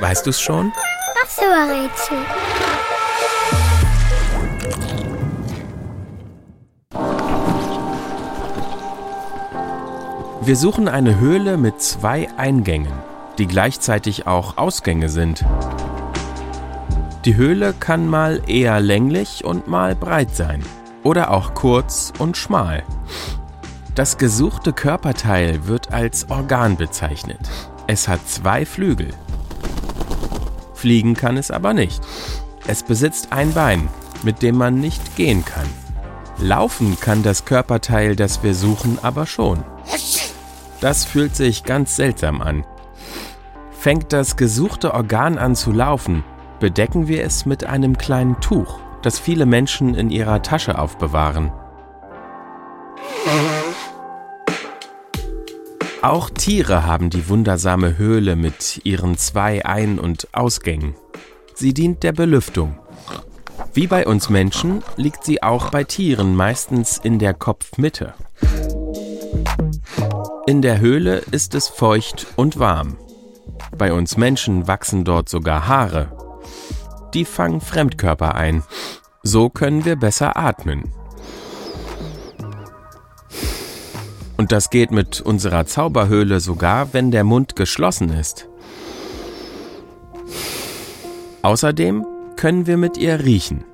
Weißt du's schon? Was für ein Rätsel? Wir suchen eine Höhle mit zwei Eingängen, die gleichzeitig auch Ausgänge sind. Die Höhle kann mal eher länglich und mal breit sein oder auch kurz und schmal. Das gesuchte Körperteil wird als Organ bezeichnet. Es hat zwei Flügel. Fliegen kann es aber nicht. Es besitzt ein Bein, mit dem man nicht gehen kann. Laufen kann das Körperteil, das wir suchen, aber schon. Das fühlt sich ganz seltsam an. Fängt das gesuchte Organ an zu laufen, bedecken wir es mit einem kleinen Tuch, das viele Menschen in ihrer Tasche aufbewahren. Auch Tiere haben die wundersame Höhle mit ihren zwei Ein- und Ausgängen. Sie dient der Belüftung. Wie bei uns Menschen liegt sie auch bei Tieren meistens in der Kopfmitte. In der Höhle ist es feucht und warm. Bei uns Menschen wachsen dort sogar Haare. Die fangen Fremdkörper ein. So können wir besser atmen. Und das geht mit unserer Zauberhöhle sogar, wenn der Mund geschlossen ist. Außerdem können wir mit ihr riechen.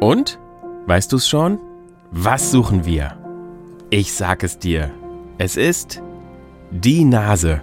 Und? Weißt du's schon? Was suchen wir? Ich sag es dir. Es ist die Nase.